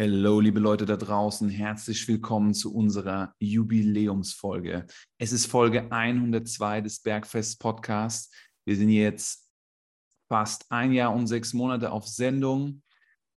Hallo, liebe Leute da draußen, herzlich willkommen zu unserer Jubiläumsfolge. Es ist Folge 102 des Bergfest Podcasts. Wir sind jetzt fast ein Jahr und sechs Monate auf Sendung,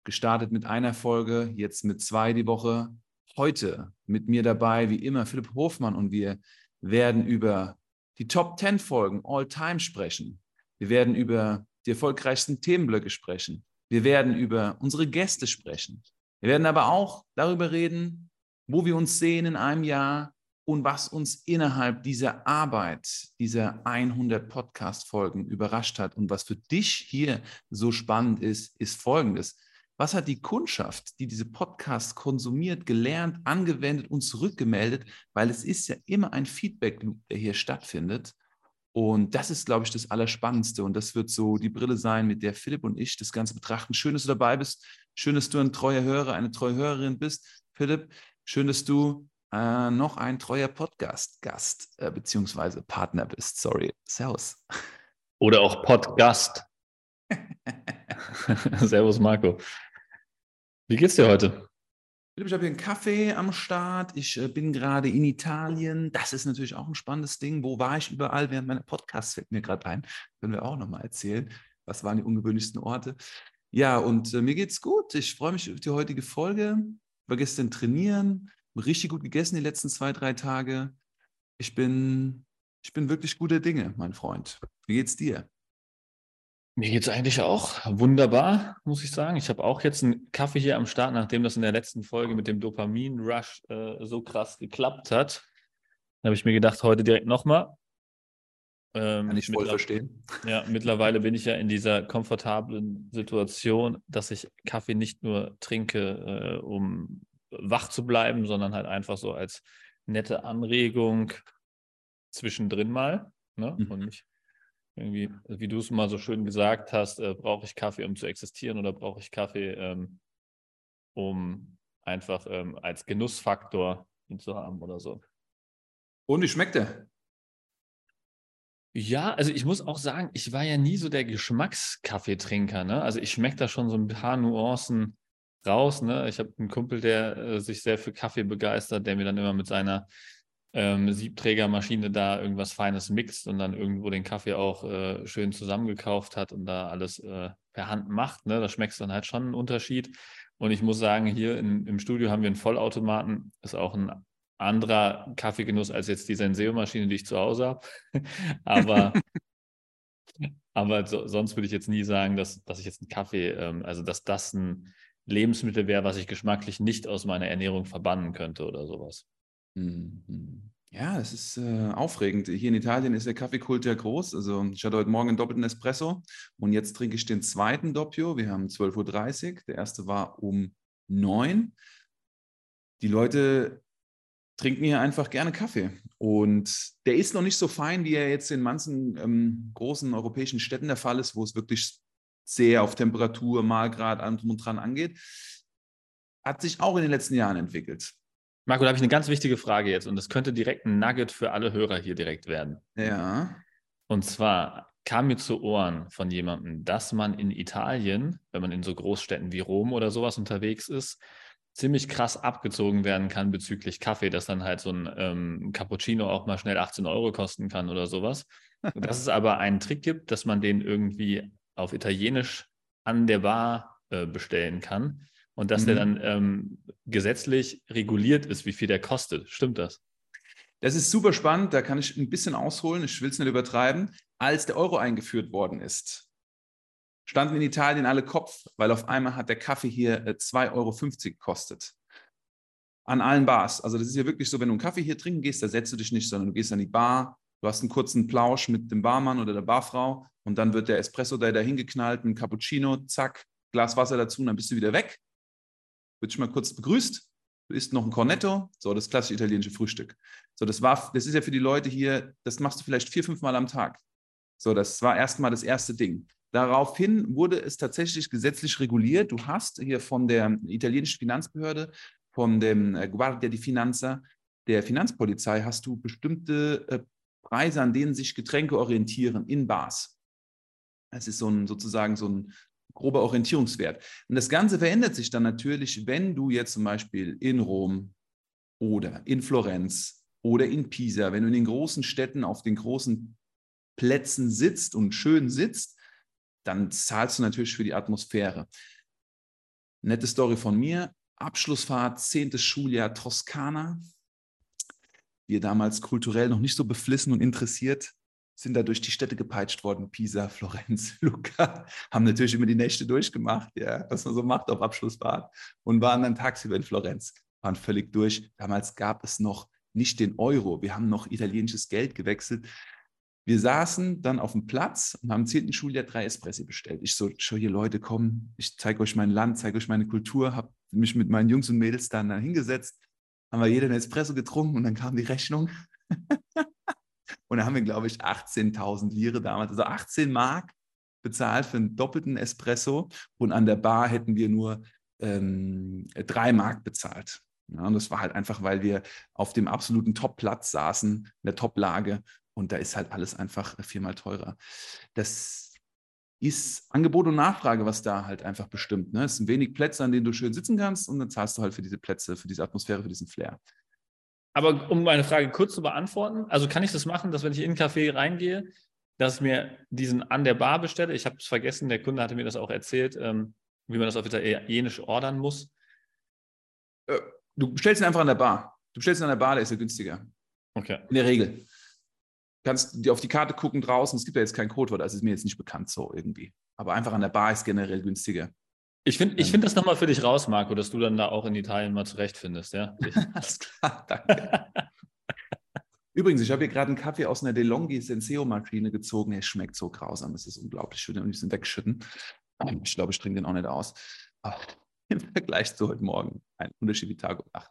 gestartet mit einer Folge, jetzt mit zwei die Woche. Heute mit mir dabei, wie immer, Philipp Hofmann und wir werden über die Top 10 Folgen All Time sprechen. Wir werden über die erfolgreichsten Themenblöcke sprechen. Wir werden über unsere Gäste sprechen. Wir werden aber auch darüber reden, wo wir uns sehen in einem Jahr und was uns innerhalb dieser Arbeit, dieser 100 Podcast-Folgen überrascht hat. Und was für dich hier so spannend ist, ist Folgendes. Was hat die Kundschaft, die diese Podcasts konsumiert, gelernt, angewendet und zurückgemeldet? Weil es ist ja immer ein Feedback-Loop, der hier stattfindet. Und das ist, glaube ich, das Allerspannendste. Und das wird so die Brille sein, mit der Philipp und ich das Ganze betrachten. Schön, dass du dabei bist. Schön, dass du ein treuer Hörer, eine treue Hörerin bist. Philipp, schön, dass du äh, noch ein treuer Podcast-Gast äh, beziehungsweise Partner bist. Sorry. Servus. Oder auch Podcast. Servus, Marco. Wie geht's dir heute? Philipp, ich habe hier einen Kaffee am Start. Ich äh, bin gerade in Italien. Das ist natürlich auch ein spannendes Ding. Wo war ich überall während meiner Podcasts? Fällt mir gerade ein. Können wir auch nochmal erzählen. Was waren die ungewöhnlichsten Orte? Ja, und äh, mir geht's gut. Ich freue mich auf die heutige Folge. War gestern trainieren, richtig gut gegessen die letzten zwei, drei Tage. Ich bin, ich bin wirklich guter Dinge, mein Freund. Wie geht's dir? Mir geht es eigentlich auch wunderbar, muss ich sagen. Ich habe auch jetzt einen Kaffee hier am Start, nachdem das in der letzten Folge mit dem Dopamin-Rush äh, so krass geklappt hat. Da habe ich mir gedacht, heute direkt nochmal. Ähm, Kann ich voll verstehen. Ja, mittlerweile bin ich ja in dieser komfortablen Situation, dass ich Kaffee nicht nur trinke, äh, um wach zu bleiben, sondern halt einfach so als nette Anregung zwischendrin mal. Ne? Mhm. Und nicht irgendwie, wie du es mal so schön gesagt hast, äh, brauche ich Kaffee, um zu existieren oder brauche ich Kaffee, ähm, um einfach ähm, als Genussfaktor ihn zu haben oder so. Und wie schmeckt der? Ja, also ich muss auch sagen, ich war ja nie so der Geschmackskaffeetrinker. Ne? Also ich schmecke da schon so ein paar Nuancen raus. Ne? Ich habe einen Kumpel, der äh, sich sehr für Kaffee begeistert, der mir dann immer mit seiner ähm, Siebträgermaschine da irgendwas Feines mixt und dann irgendwo den Kaffee auch äh, schön zusammengekauft hat und da alles äh, per Hand macht. Ne? Da schmeckst dann halt schon einen Unterschied. Und ich muss sagen, hier in, im Studio haben wir einen Vollautomaten. Ist auch ein anderer Kaffeegenuss als jetzt die Senseo-Maschine, die ich zu Hause habe. aber aber so, sonst würde ich jetzt nie sagen, dass, dass ich jetzt einen Kaffee, ähm, also dass das ein Lebensmittel wäre, was ich geschmacklich nicht aus meiner Ernährung verbannen könnte oder sowas. Mhm. Ja, es ist äh, aufregend. Hier in Italien ist der Kaffeekult ja groß. Also ich hatte heute Morgen einen doppelten Espresso und jetzt trinke ich den zweiten Doppio. Wir haben 12.30 Uhr. Der erste war um 9 Die Leute trinken hier einfach gerne Kaffee. Und der ist noch nicht so fein, wie er jetzt in manchen ähm, großen europäischen Städten der Fall ist, wo es wirklich sehr auf Temperatur, Mahlgrad, allem und dran angeht. Hat sich auch in den letzten Jahren entwickelt. Marco, da habe ich eine ganz wichtige Frage jetzt und das könnte direkt ein Nugget für alle Hörer hier direkt werden. Ja. Und zwar kam mir zu Ohren von jemandem, dass man in Italien, wenn man in so Großstädten wie Rom oder sowas unterwegs ist, ziemlich krass abgezogen werden kann bezüglich Kaffee, dass dann halt so ein ähm, Cappuccino auch mal schnell 18 Euro kosten kann oder sowas. dass es aber einen Trick gibt, dass man den irgendwie auf Italienisch an der Bar äh, bestellen kann und dass mhm. der dann ähm, gesetzlich reguliert ist, wie viel der kostet. Stimmt das? Das ist super spannend, da kann ich ein bisschen ausholen, ich will es nicht übertreiben. Als der Euro eingeführt worden ist, standen in Italien alle Kopf, weil auf einmal hat der Kaffee hier 2,50 äh, Euro gekostet. An allen Bars. Also das ist ja wirklich so, wenn du einen Kaffee hier trinken gehst, da setzt du dich nicht, sondern du gehst an die Bar, du hast einen kurzen Plausch mit dem Barmann oder der Barfrau und dann wird der Espresso da hingeknallt, ein Cappuccino, zack, Glas Wasser dazu und dann bist du wieder weg wird schon mal kurz begrüßt, du isst noch ein Cornetto, so das klassische italienische Frühstück. So, das war, das ist ja für die Leute hier, das machst du vielleicht vier, fünf Mal am Tag. So, das war erstmal das erste Ding. Daraufhin wurde es tatsächlich gesetzlich reguliert. Du hast hier von der italienischen Finanzbehörde, von dem äh, Guardia di Finanza, der Finanzpolizei, hast du bestimmte äh, Preise, an denen sich Getränke orientieren in Bars. Es ist so ein, sozusagen so ein grober Orientierungswert. Und das Ganze verändert sich dann natürlich, wenn du jetzt zum Beispiel in Rom oder in Florenz oder in Pisa, wenn du in den großen Städten auf den großen Plätzen sitzt und schön sitzt, dann zahlst du natürlich für die Atmosphäre. Nette Story von mir. Abschlussfahrt, zehntes Schuljahr Toskana. Wir damals kulturell noch nicht so beflissen und interessiert, sind da durch die Städte gepeitscht worden. Pisa, Florenz, Lucca. Haben natürlich immer die Nächte durchgemacht, ja, was man so macht auf Abschlussfahrt. Und waren dann tagsüber in Florenz. Waren völlig durch. Damals gab es noch nicht den Euro. Wir haben noch italienisches Geld gewechselt. Wir saßen dann auf dem Platz und haben im 10. Schuljahr drei Espressi bestellt. Ich so, schau hier Leute, kommen, ich zeige euch mein Land, zeige euch meine Kultur, habe mich mit meinen Jungs und Mädels dann, dann hingesetzt, haben wir jeder einen Espresso getrunken und dann kam die Rechnung. und da haben wir, glaube ich, 18.000 Lire damals, also 18 Mark bezahlt für einen doppelten Espresso und an der Bar hätten wir nur ähm, drei Mark bezahlt. Ja, und das war halt einfach, weil wir auf dem absoluten Top-Platz saßen, in der Top-Lage und da ist halt alles einfach viermal teurer. Das ist Angebot und Nachfrage, was da halt einfach bestimmt. Ne? Es sind wenig Plätze, an denen du schön sitzen kannst und dann zahlst du halt für diese Plätze, für diese Atmosphäre, für diesen Flair. Aber um meine Frage kurz zu beantworten, also kann ich das machen, dass wenn ich in einen Café reingehe, dass ich mir diesen an der Bar bestelle? Ich habe es vergessen, der Kunde hatte mir das auch erzählt, ähm, wie man das auf Italienisch ordern muss. Äh, du bestellst ihn einfach an der Bar. Du bestellst ihn an der Bar, der ist ja günstiger. Okay. In der Regel kannst dir auf die Karte gucken draußen. Es gibt ja jetzt kein Codewort, das ist mir jetzt nicht bekannt so irgendwie. Aber einfach an der Bar ist generell günstiger. Ich finde ich ähm. find das nochmal für dich raus, Marco, dass du dann da auch in Italien mal zurechtfindest, ja? Alles klar, danke. Übrigens, ich habe hier gerade einen Kaffee aus einer DeLonghi Senseo-Maschine gezogen. Er schmeckt so grausam, es ist unglaublich. Ich würde ihn ein bisschen wegschütten. Ich glaube, ich trinke den auch nicht aus. Aber im Vergleich zu heute Morgen ein Unterschied wie Tag und Nacht.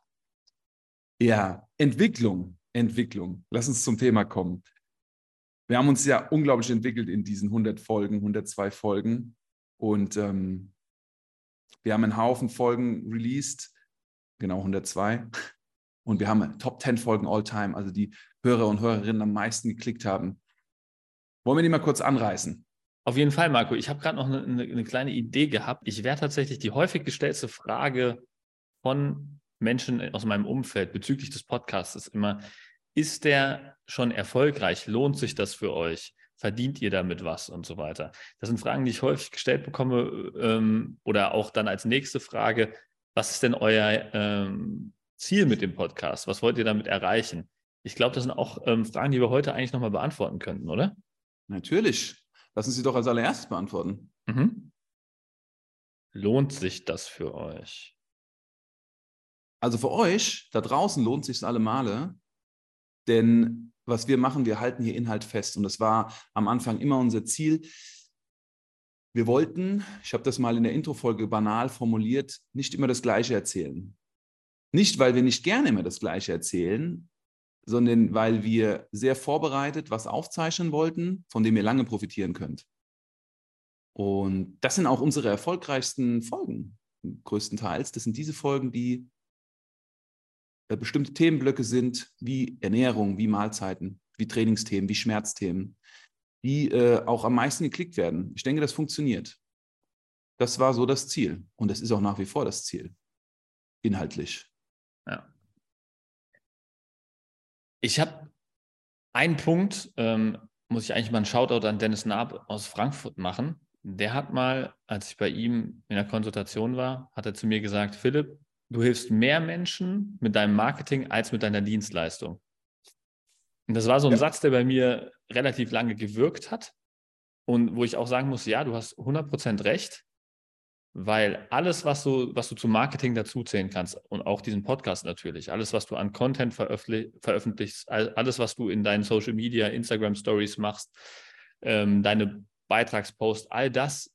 Ja, Entwicklung. Entwicklung. Lass uns zum Thema kommen. Wir haben uns ja unglaublich entwickelt in diesen 100 Folgen, 102 Folgen. Und ähm, wir haben einen Haufen Folgen released, genau 102. Und wir haben Top 10 Folgen all time, also die Hörer und Hörerinnen am meisten geklickt haben. Wollen wir die mal kurz anreißen? Auf jeden Fall, Marco. Ich habe gerade noch eine, eine, kleine Idee gehabt. Ich wäre tatsächlich die häufig gestellte Frage von Menschen aus meinem Umfeld bezüglich des Podcasts immer, ist der schon erfolgreich? Lohnt sich das für euch? Verdient ihr damit was und so weiter? Das sind Fragen, die ich häufig gestellt bekomme ähm, oder auch dann als nächste Frage, was ist denn euer ähm, Ziel mit dem Podcast? Was wollt ihr damit erreichen? Ich glaube, das sind auch ähm, Fragen, die wir heute eigentlich nochmal beantworten könnten, oder? Natürlich. Lassen Sie doch als allererstes beantworten. Mhm. Lohnt sich das für euch? Also für euch da draußen lohnt sich alle Male, denn was wir machen, wir halten hier Inhalt fest. Und das war am Anfang immer unser Ziel. Wir wollten, ich habe das mal in der Introfolge banal formuliert, nicht immer das Gleiche erzählen. Nicht, weil wir nicht gerne immer das Gleiche erzählen, sondern weil wir sehr vorbereitet was aufzeichnen wollten, von dem ihr lange profitieren könnt. Und das sind auch unsere erfolgreichsten Folgen, größtenteils. Das sind diese Folgen, die bestimmte Themenblöcke sind, wie Ernährung, wie Mahlzeiten, wie Trainingsthemen, wie Schmerzthemen, die äh, auch am meisten geklickt werden. Ich denke, das funktioniert. Das war so das Ziel. Und das ist auch nach wie vor das Ziel. Inhaltlich. Ja. Ich habe einen Punkt, ähm, muss ich eigentlich mal einen Shoutout an Dennis Naab aus Frankfurt machen. Der hat mal, als ich bei ihm in der Konsultation war, hat er zu mir gesagt, Philipp, du hilfst mehr Menschen mit deinem Marketing als mit deiner Dienstleistung. Und das war so ein ja. Satz, der bei mir relativ lange gewirkt hat und wo ich auch sagen muss, ja, du hast 100% recht, weil alles, was du, was du zum Marketing dazuzählen kannst und auch diesen Podcast natürlich, alles, was du an Content veröffentlich, veröffentlichst, alles, was du in deinen Social Media, Instagram Stories machst, ähm, deine Beitragsposts, all das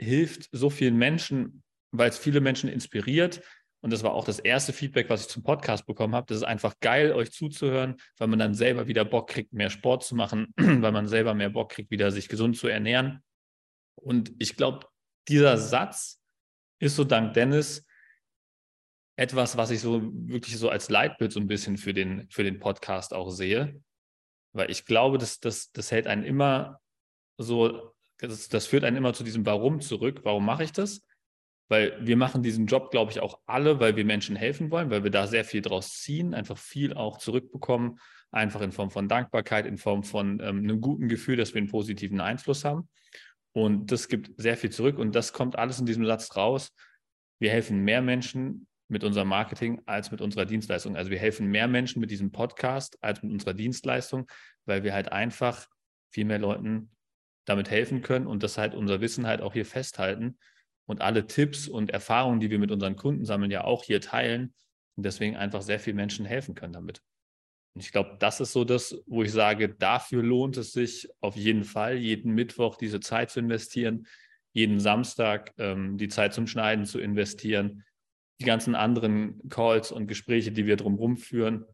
hilft so vielen Menschen, weil es viele Menschen inspiriert, und das war auch das erste Feedback, was ich zum Podcast bekommen habe. Das ist einfach geil, euch zuzuhören, weil man dann selber wieder Bock kriegt, mehr Sport zu machen, weil man selber mehr Bock kriegt, wieder sich gesund zu ernähren. Und ich glaube, dieser Satz ist so dank Dennis etwas, was ich so wirklich so als Leitbild so ein bisschen für den, für den Podcast auch sehe. Weil ich glaube, das, das, das hält einen immer so das, das führt einen immer zu diesem Warum zurück. Warum mache ich das? Weil wir machen diesen Job, glaube ich, auch alle, weil wir Menschen helfen wollen, weil wir da sehr viel draus ziehen, einfach viel auch zurückbekommen, einfach in Form von Dankbarkeit, in Form von ähm, einem guten Gefühl, dass wir einen positiven Einfluss haben. Und das gibt sehr viel zurück und das kommt alles in diesem Satz raus. Wir helfen mehr Menschen mit unserem Marketing als mit unserer Dienstleistung. Also wir helfen mehr Menschen mit diesem Podcast als mit unserer Dienstleistung, weil wir halt einfach viel mehr Leuten damit helfen können und das halt unser Wissen halt auch hier festhalten und alle Tipps und Erfahrungen, die wir mit unseren Kunden sammeln, ja auch hier teilen und deswegen einfach sehr vielen Menschen helfen können damit. Und ich glaube, das ist so das, wo ich sage, dafür lohnt es sich auf jeden Fall, jeden Mittwoch diese Zeit zu investieren, jeden Samstag ähm, die Zeit zum Schneiden zu investieren, die ganzen anderen Calls und Gespräche, die wir drumherum führen.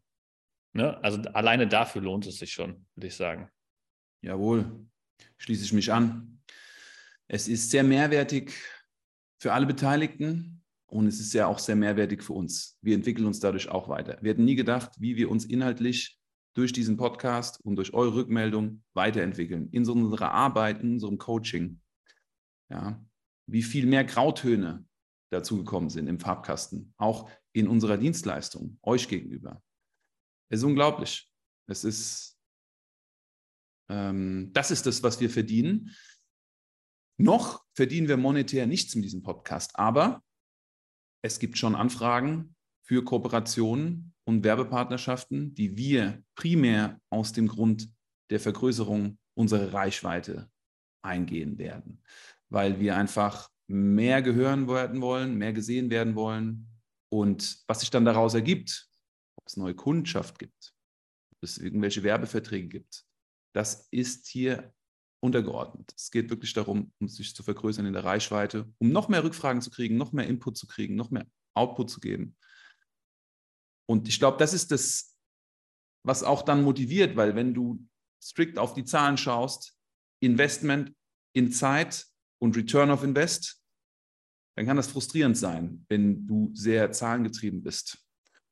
Ne? Also alleine dafür lohnt es sich schon, würde ich sagen. Jawohl, schließe ich mich an. Es ist sehr mehrwertig für alle Beteiligten und es ist ja auch sehr mehrwertig für uns. Wir entwickeln uns dadurch auch weiter. Wir hätten nie gedacht, wie wir uns inhaltlich durch diesen Podcast und durch eure Rückmeldung weiterentwickeln. In unserer Arbeit, in unserem Coaching. Ja, wie viel mehr Grautöne dazugekommen sind im Farbkasten, auch in unserer Dienstleistung, euch gegenüber. Es ist unglaublich. Es ist, ähm, das ist das, was wir verdienen. Noch verdienen wir monetär nichts mit diesem Podcast, aber es gibt schon Anfragen für Kooperationen und Werbepartnerschaften, die wir primär aus dem Grund der Vergrößerung unserer Reichweite eingehen werden, weil wir einfach mehr gehören werden wollen, mehr gesehen werden wollen. Und was sich dann daraus ergibt, ob es neue Kundschaft gibt, ob es irgendwelche Werbeverträge gibt, das ist hier untergeordnet. Es geht wirklich darum, um sich zu vergrößern in der Reichweite, um noch mehr Rückfragen zu kriegen, noch mehr Input zu kriegen, noch mehr Output zu geben. Und ich glaube, das ist das, was auch dann motiviert, weil wenn du strikt auf die Zahlen schaust, Investment in Zeit und Return of Invest, dann kann das frustrierend sein, wenn du sehr zahlengetrieben bist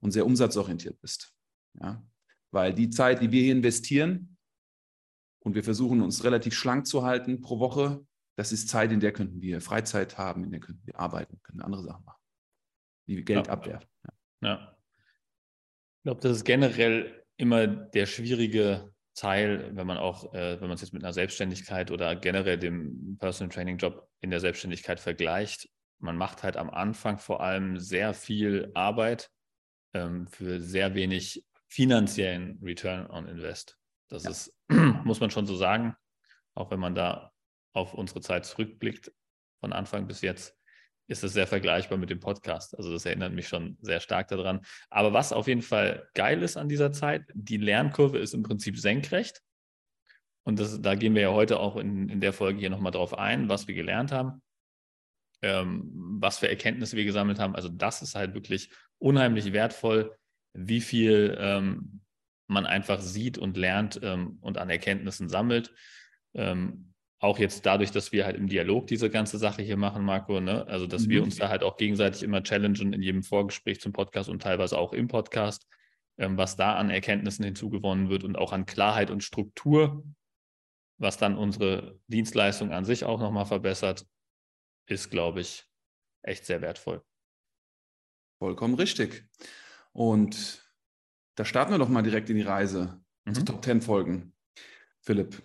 und sehr umsatzorientiert bist. Ja? Weil die Zeit, die wir hier investieren und wir versuchen uns relativ schlank zu halten pro Woche, das ist Zeit, in der könnten wir Freizeit haben, in der könnten wir arbeiten, können andere Sachen machen, wie wir Geld ja. abwerfen. Ja. ja. Ich glaube, das ist generell immer der schwierige Teil, wenn man auch, äh, wenn man es jetzt mit einer Selbstständigkeit oder generell dem Personal Training Job in der Selbstständigkeit vergleicht, man macht halt am Anfang vor allem sehr viel Arbeit ähm, für sehr wenig finanziellen Return on Invest. Das ja. ist, muss man schon so sagen, auch wenn man da auf unsere Zeit zurückblickt, von Anfang bis jetzt, ist es sehr vergleichbar mit dem Podcast. Also das erinnert mich schon sehr stark daran. Aber was auf jeden Fall geil ist an dieser Zeit, die Lernkurve ist im Prinzip senkrecht. Und das, da gehen wir ja heute auch in, in der Folge hier nochmal drauf ein, was wir gelernt haben, ähm, was für Erkenntnisse wir gesammelt haben. Also das ist halt wirklich unheimlich wertvoll, wie viel ähm, man einfach sieht und lernt ähm, und an Erkenntnissen sammelt. Ähm, auch jetzt dadurch, dass wir halt im Dialog diese ganze Sache hier machen, Marco, ne? also dass mhm. wir uns da halt auch gegenseitig immer challengen in jedem Vorgespräch zum Podcast und teilweise auch im Podcast, ähm, was da an Erkenntnissen hinzugewonnen wird und auch an Klarheit und Struktur, was dann unsere Dienstleistung an sich auch nochmal verbessert, ist, glaube ich, echt sehr wertvoll. Vollkommen richtig. Und da starten wir doch mal direkt in die Reise mhm. zu Top 10 Folgen. Philipp,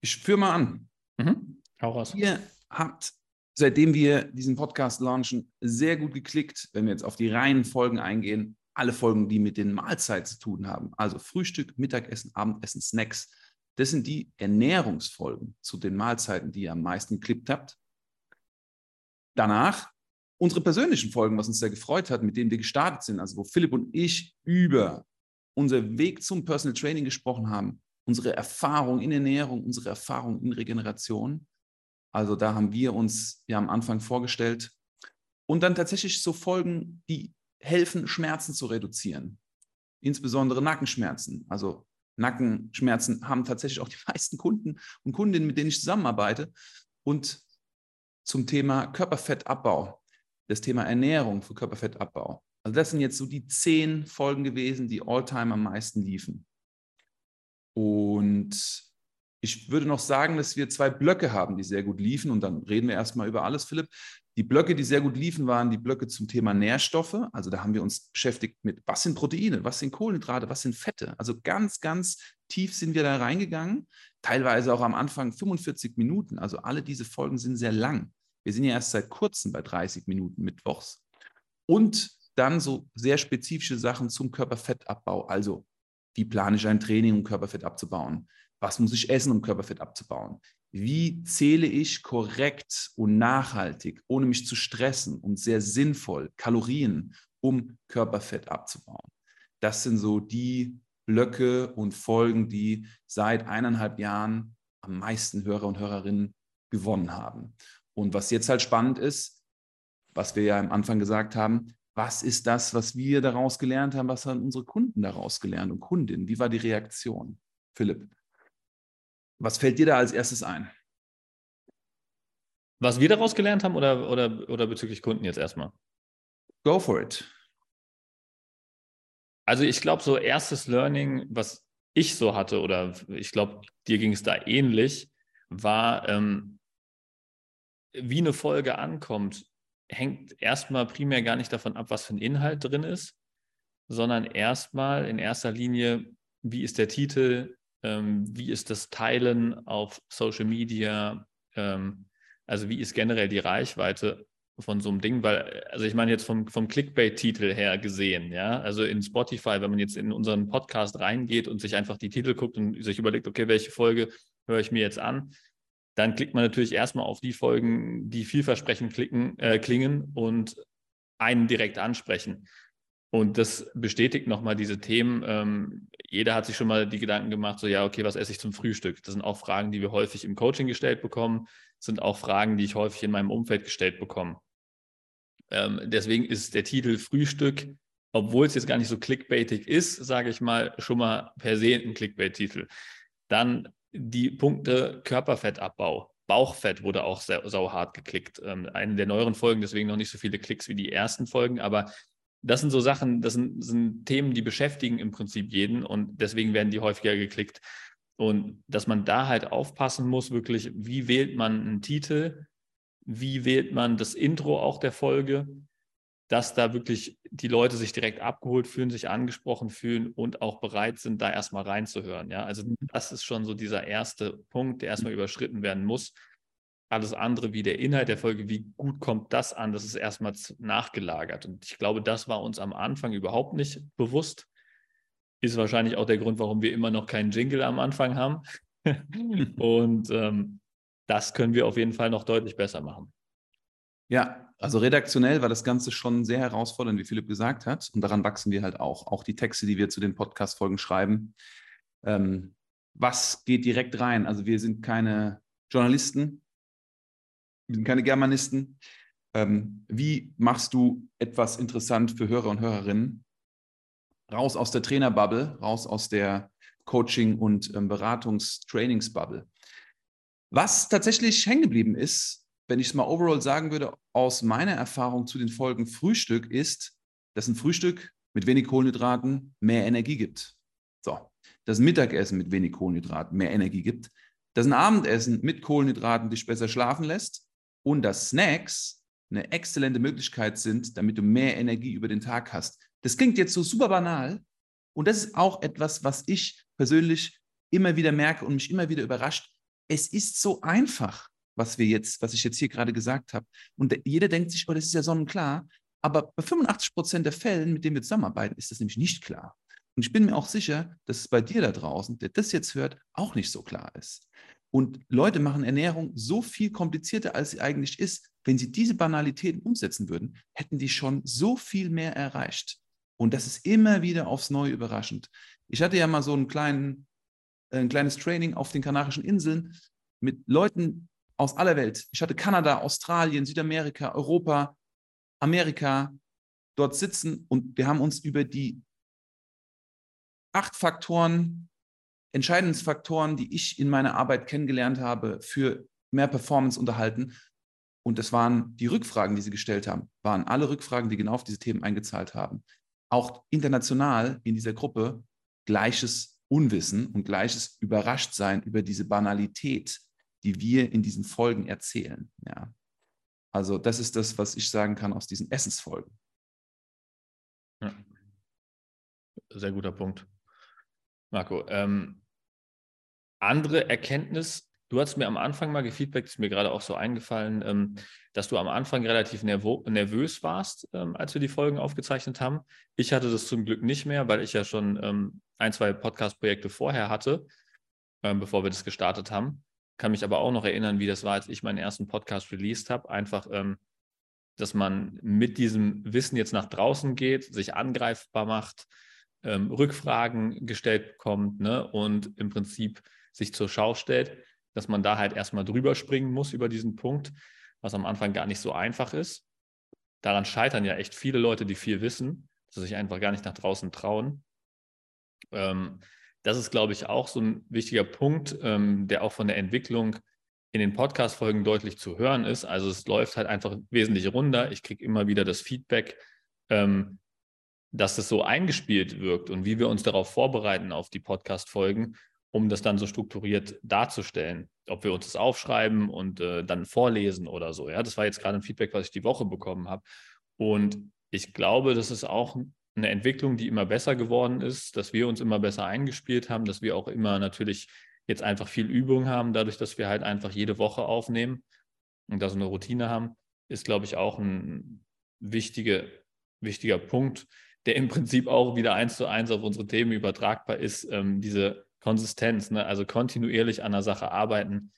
ich führe mal an. Mhm. Hau raus. Ihr habt, seitdem wir diesen Podcast launchen, sehr gut geklickt, wenn wir jetzt auf die reinen Folgen eingehen. Alle Folgen, die mit den Mahlzeiten zu tun haben. Also Frühstück, Mittagessen, Abendessen, Snacks. Das sind die Ernährungsfolgen zu den Mahlzeiten, die ihr am meisten geklickt habt. Danach unsere persönlichen Folgen, was uns sehr gefreut hat, mit denen wir gestartet sind, also wo Philipp und ich über unser Weg zum Personal Training gesprochen haben, unsere Erfahrung in Ernährung, unsere Erfahrung in Regeneration. Also da haben wir uns ja am Anfang vorgestellt. Und dann tatsächlich so Folgen, die helfen, Schmerzen zu reduzieren. Insbesondere Nackenschmerzen. Also Nackenschmerzen haben tatsächlich auch die meisten Kunden und Kundinnen, mit denen ich zusammenarbeite. Und zum Thema Körperfettabbau, das Thema Ernährung für Körperfettabbau. Also das sind jetzt so die zehn Folgen gewesen, die all-time am meisten liefen. Und ich würde noch sagen, dass wir zwei Blöcke haben, die sehr gut liefen. Und dann reden wir erstmal über alles, Philipp. Die Blöcke, die sehr gut liefen, waren die Blöcke zum Thema Nährstoffe. Also da haben wir uns beschäftigt mit, was sind Proteine, was sind Kohlenhydrate, was sind Fette. Also ganz, ganz tief sind wir da reingegangen. Teilweise auch am Anfang 45 Minuten. Also alle diese Folgen sind sehr lang. Wir sind ja erst seit kurzem bei 30 Minuten mittwochs. Und dann so sehr spezifische Sachen zum Körperfettabbau. Also, wie plane ich ein Training, um Körperfett abzubauen? Was muss ich essen, um Körperfett abzubauen? Wie zähle ich korrekt und nachhaltig, ohne mich zu stressen und sehr sinnvoll Kalorien, um Körperfett abzubauen? Das sind so die Blöcke und Folgen, die seit eineinhalb Jahren am meisten Hörer und Hörerinnen gewonnen haben. Und was jetzt halt spannend ist, was wir ja am Anfang gesagt haben, was ist das, was wir daraus gelernt haben, was haben unsere Kunden daraus gelernt und Kundinnen? Wie war die Reaktion? Philipp, was fällt dir da als erstes ein? Was wir daraus gelernt haben oder, oder, oder bezüglich Kunden jetzt erstmal? Go for it. Also ich glaube, so erstes Learning, was ich so hatte, oder ich glaube, dir ging es da ähnlich, war, ähm, wie eine Folge ankommt, hängt erstmal primär gar nicht davon ab, was für ein Inhalt drin ist, sondern erstmal in erster Linie, wie ist der Titel, ähm, wie ist das Teilen auf Social Media, ähm, also wie ist generell die Reichweite von so einem Ding, weil, also ich meine jetzt vom, vom Clickbait-Titel her gesehen, ja, also in Spotify, wenn man jetzt in unseren Podcast reingeht und sich einfach die Titel guckt und sich überlegt, okay, welche Folge höre ich mir jetzt an, dann klickt man natürlich erstmal auf die Folgen, die vielversprechend klicken, äh, klingen und einen direkt ansprechen. Und das bestätigt nochmal diese Themen. Ähm, jeder hat sich schon mal die Gedanken gemacht, so ja, okay, was esse ich zum Frühstück? Das sind auch Fragen, die wir häufig im Coaching gestellt bekommen, das sind auch Fragen, die ich häufig in meinem Umfeld gestellt bekomme. Ähm, deswegen ist der Titel Frühstück, obwohl es jetzt gar nicht so clickbaitig ist, sage ich mal, schon mal per se ein Clickbait-Titel. Dann die Punkte Körperfettabbau. Bauchfett wurde auch sehr, sau hart geklickt. Ähm, eine der neueren Folgen, deswegen noch nicht so viele Klicks wie die ersten Folgen, aber das sind so Sachen, das sind, sind Themen, die beschäftigen im Prinzip jeden und deswegen werden die häufiger geklickt. Und dass man da halt aufpassen muss, wirklich, wie wählt man einen Titel, wie wählt man das Intro auch der Folge, dass da wirklich die Leute sich direkt abgeholt fühlen, sich angesprochen fühlen und auch bereit sind, da erstmal reinzuhören. Ja, also das ist schon so dieser erste Punkt, der erstmal überschritten werden muss. Alles andere wie der Inhalt der Folge, wie gut kommt das an, das ist erstmal nachgelagert. Und ich glaube, das war uns am Anfang überhaupt nicht bewusst. Ist wahrscheinlich auch der Grund, warum wir immer noch keinen Jingle am Anfang haben. und ähm, das können wir auf jeden Fall noch deutlich besser machen. Ja, also redaktionell war das Ganze schon sehr herausfordernd, wie Philipp gesagt hat. Und daran wachsen wir halt auch. Auch die Texte, die wir zu den Podcast-Folgen schreiben. Ähm, was geht direkt rein? Also wir sind keine Journalisten, wir sind keine Germanisten. Ähm, wie machst du etwas interessant für Hörer und Hörerinnen? Raus aus der Trainerbubble, raus aus der Coaching- und ähm, Beratungs-Trainingsbubble. Was tatsächlich hängen geblieben ist, wenn ich es mal overall sagen würde, aus meiner Erfahrung zu den Folgen Frühstück ist, dass ein Frühstück mit wenig Kohlenhydraten mehr Energie gibt. So, dass ein Mittagessen mit wenig Kohlenhydraten mehr Energie gibt, dass ein Abendessen mit Kohlenhydraten dich besser schlafen lässt und dass Snacks eine exzellente Möglichkeit sind, damit du mehr Energie über den Tag hast. Das klingt jetzt so super banal und das ist auch etwas, was ich persönlich immer wieder merke und mich immer wieder überrascht. Es ist so einfach was wir jetzt, was ich jetzt hier gerade gesagt habe. Und jeder denkt sich, oh, das ist ja sonnenklar. Aber bei 85 Prozent der Fällen, mit denen wir zusammenarbeiten, ist das nämlich nicht klar. Und ich bin mir auch sicher, dass es bei dir da draußen, der das jetzt hört, auch nicht so klar ist. Und Leute machen Ernährung so viel komplizierter, als sie eigentlich ist. Wenn sie diese Banalitäten umsetzen würden, hätten die schon so viel mehr erreicht. Und das ist immer wieder aufs Neue überraschend. Ich hatte ja mal so einen kleinen, äh, ein kleines Training auf den Kanarischen Inseln mit Leuten, aus aller Welt. Ich hatte Kanada, Australien, Südamerika, Europa, Amerika dort sitzen und wir haben uns über die acht Faktoren, Entscheidungsfaktoren, die ich in meiner Arbeit kennengelernt habe, für mehr Performance unterhalten. Und das waren die Rückfragen, die sie gestellt haben, waren alle Rückfragen, die genau auf diese Themen eingezahlt haben. Auch international in dieser Gruppe gleiches Unwissen und gleiches Überraschtsein über diese Banalität, die wir in diesen Folgen erzählen. Ja. Also das ist das, was ich sagen kann aus diesen Essensfolgen. Ja. Sehr guter Punkt. Marco, ähm, andere Erkenntnis, du hast mir am Anfang mal gefeedbackt, ist mir gerade auch so eingefallen, ähm, dass du am Anfang relativ nervös warst, ähm, als wir die Folgen aufgezeichnet haben. Ich hatte das zum Glück nicht mehr, weil ich ja schon ähm, ein, zwei Podcast-Projekte vorher hatte, ähm, bevor wir das gestartet haben. Kann mich aber auch noch erinnern, wie das war, als ich meinen ersten Podcast released habe. Einfach, ähm, dass man mit diesem Wissen jetzt nach draußen geht, sich angreifbar macht, ähm, Rückfragen gestellt bekommt ne, und im Prinzip sich zur Schau stellt, dass man da halt erstmal drüber springen muss über diesen Punkt, was am Anfang gar nicht so einfach ist. Daran scheitern ja echt viele Leute, die viel wissen, dass sie sich einfach gar nicht nach draußen trauen. Ähm, das ist, glaube ich, auch so ein wichtiger Punkt, ähm, der auch von der Entwicklung in den Podcast-Folgen deutlich zu hören ist. Also es läuft halt einfach wesentlich runder. Ich kriege immer wieder das Feedback, ähm, dass das so eingespielt wirkt und wie wir uns darauf vorbereiten auf die Podcast-Folgen, um das dann so strukturiert darzustellen. Ob wir uns das aufschreiben und äh, dann vorlesen oder so. Ja, das war jetzt gerade ein Feedback, was ich die Woche bekommen habe. Und ich glaube, das ist auch eine Entwicklung, die immer besser geworden ist, dass wir uns immer besser eingespielt haben, dass wir auch immer natürlich jetzt einfach viel Übung haben, dadurch, dass wir halt einfach jede Woche aufnehmen und da so eine Routine haben, ist, glaube ich, auch ein wichtige, wichtiger Punkt, der im Prinzip auch wieder eins zu eins auf unsere Themen übertragbar ist, ähm, diese Konsistenz, ne? also kontinuierlich an der Sache arbeiten,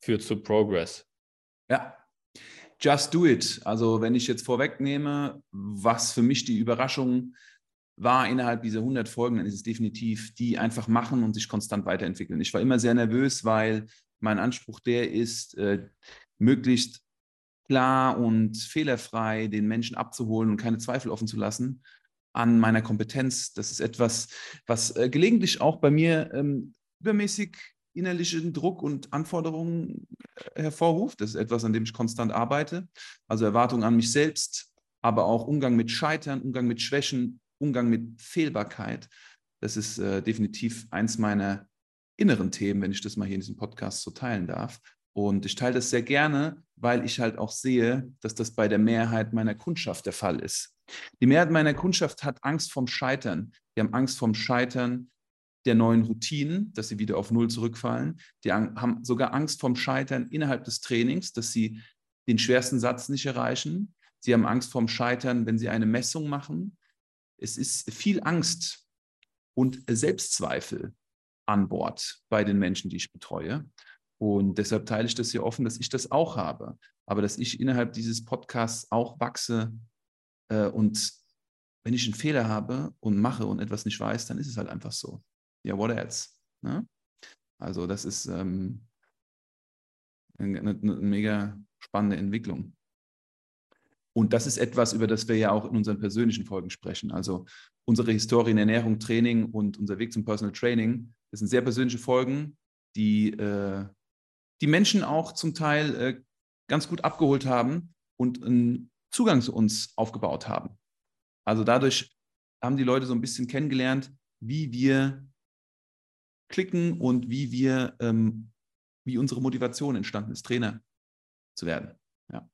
führt zu Progress. Ja, just do it. Also wenn ich jetzt vorwegnehme, was für mich die Überraschung war innerhalb dieser 100 Folgen, dann ist es definitiv die einfach machen und sich konstant weiterentwickeln. Ich war immer sehr nervös, weil mein Anspruch der ist, äh, möglichst klar und fehlerfrei den Menschen abzuholen und keine Zweifel offen zu lassen an meiner Kompetenz. Das ist etwas, was äh, gelegentlich auch bei mir ähm, übermäßig innerlichen Druck und Anforderungen äh, hervorruft. Das ist etwas, an dem ich konstant arbeite. Also Erwartungen an mich selbst, aber auch Umgang mit Scheitern, Umgang mit Schwächen, Umgang mit Fehlbarkeit. Das ist äh, definitiv eins meiner inneren Themen, wenn ich das mal hier in diesem Podcast so teilen darf. Und ich teile das sehr gerne, weil ich halt auch sehe, dass das bei der Mehrheit meiner Kundschaft der Fall ist. Die Mehrheit meiner Kundschaft hat Angst vom Scheitern. Die haben Angst vom Scheitern der neuen Routinen, dass sie wieder auf Null zurückfallen. Die haben sogar Angst vom Scheitern innerhalb des Trainings, dass sie den schwersten Satz nicht erreichen. Sie haben Angst vom Scheitern, wenn sie eine Messung machen. Es ist viel Angst und Selbstzweifel an Bord bei den Menschen, die ich betreue. Und deshalb teile ich das hier offen, dass ich das auch habe, aber dass ich innerhalb dieses Podcasts auch wachse. Äh, und wenn ich einen Fehler habe und mache und etwas nicht weiß, dann ist es halt einfach so. Ja, what else? Ne? Also das ist ähm, eine, eine, mega spannende Entwicklung. Und das ist etwas, über das wir ja auch in unseren persönlichen Folgen sprechen. Also unsere Historie in Ernährung, Training und unser Weg zum Personal Training, das sind sehr persönliche Folgen, die äh, die Menschen auch zum Teil äh, ganz gut abgeholt haben und einen Zugang zu uns aufgebaut haben. Also dadurch haben die Leute so ein bisschen kennengelernt, wie wir klicken und wie wir, ähm, wie unsere Motivation entstanden ist, Trainer zu werden. Ja.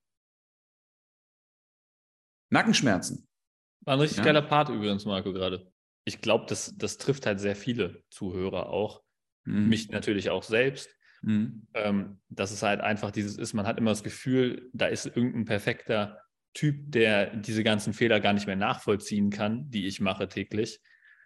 Nackenschmerzen. War ein richtig ja. geiler Part übrigens, Marco, gerade. Ich glaube, das, das trifft halt sehr viele Zuhörer auch. Mhm. Mich natürlich auch selbst. Mhm. Ähm, dass es halt einfach dieses ist, man hat immer das Gefühl, da ist irgendein perfekter Typ, der diese ganzen Fehler gar nicht mehr nachvollziehen kann, die ich mache täglich.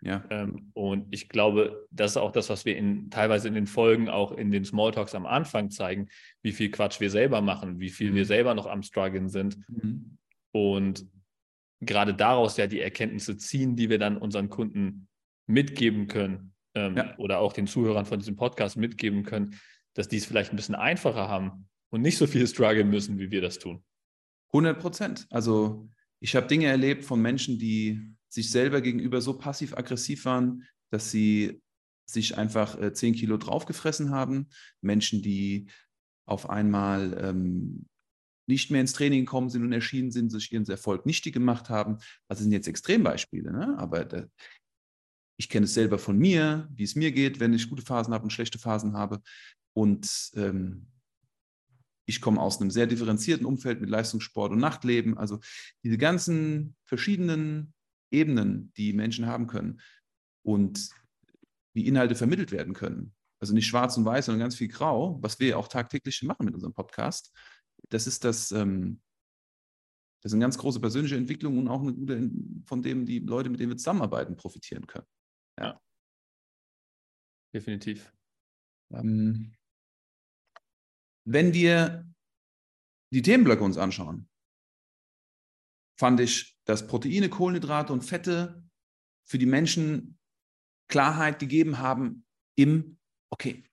Ja. Ähm, und ich glaube, das ist auch das, was wir in, teilweise in den Folgen, auch in den Smalltalks am Anfang zeigen, wie viel Quatsch wir selber machen, wie viel mhm. wir selber noch am Struggeln sind. Mhm. Und gerade daraus ja die Erkenntnisse ziehen, die wir dann unseren Kunden mitgeben können ähm, ja. oder auch den Zuhörern von diesem Podcast mitgeben können, dass die es vielleicht ein bisschen einfacher haben und nicht so viel strugglen müssen, wie wir das tun. 100 Prozent. Also ich habe Dinge erlebt von Menschen, die sich selber gegenüber so passiv-aggressiv waren, dass sie sich einfach äh, 10 Kilo draufgefressen haben. Menschen, die auf einmal ähm, nicht mehr ins Training gekommen sind und erschienen sind, sich ihren Erfolg nichtig gemacht haben. Also sind jetzt Extrembeispiele, ne? aber da, ich kenne es selber von mir, wie es mir geht, wenn ich gute Phasen habe und schlechte Phasen habe. Und ähm, ich komme aus einem sehr differenzierten Umfeld mit Leistungssport und Nachtleben. Also diese ganzen verschiedenen Ebenen, die Menschen haben können und wie Inhalte vermittelt werden können. Also nicht schwarz und weiß, sondern ganz viel grau, was wir auch tagtäglich machen mit unserem Podcast. Das ist das, ähm, das eine ganz große persönliche Entwicklung und auch eine gute, von dem die Leute, mit denen wir zusammenarbeiten, profitieren können. Ja. Definitiv. Ähm, wenn wir die Themenblöcke uns anschauen, fand ich, dass Proteine, Kohlenhydrate und Fette für die Menschen Klarheit gegeben haben im, okay,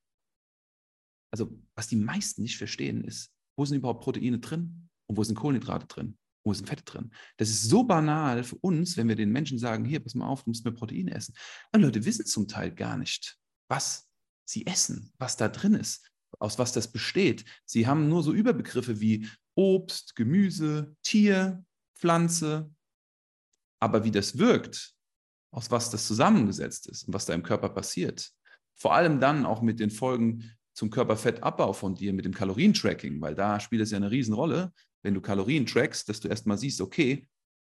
also was die meisten nicht verstehen ist, wo sind überhaupt Proteine drin und wo sind Kohlenhydrate drin, wo sind Fette drin. Das ist so banal für uns, wenn wir den Menschen sagen, hier, pass mal auf, du musst mehr Proteine essen. Und Leute wissen zum Teil gar nicht, was sie essen, was da drin ist aus was das besteht. Sie haben nur so Überbegriffe wie Obst, Gemüse, Tier, Pflanze. Aber wie das wirkt, aus was das zusammengesetzt ist und was da im Körper passiert, vor allem dann auch mit den Folgen zum Körperfettabbau von dir, mit dem Kalorientracking, weil da spielt es ja eine Riesenrolle, wenn du Kalorien trackst, dass du erstmal siehst, okay,